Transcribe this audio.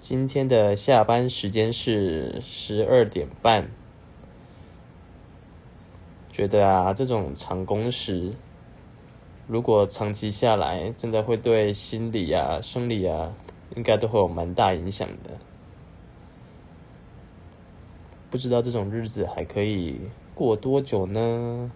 今天的下班时间是十二点半。觉得啊这种长工时如果长期下来真的会对心理啊生理啊应该都会有蛮大影响的。不知道这种日子还可以过多久呢？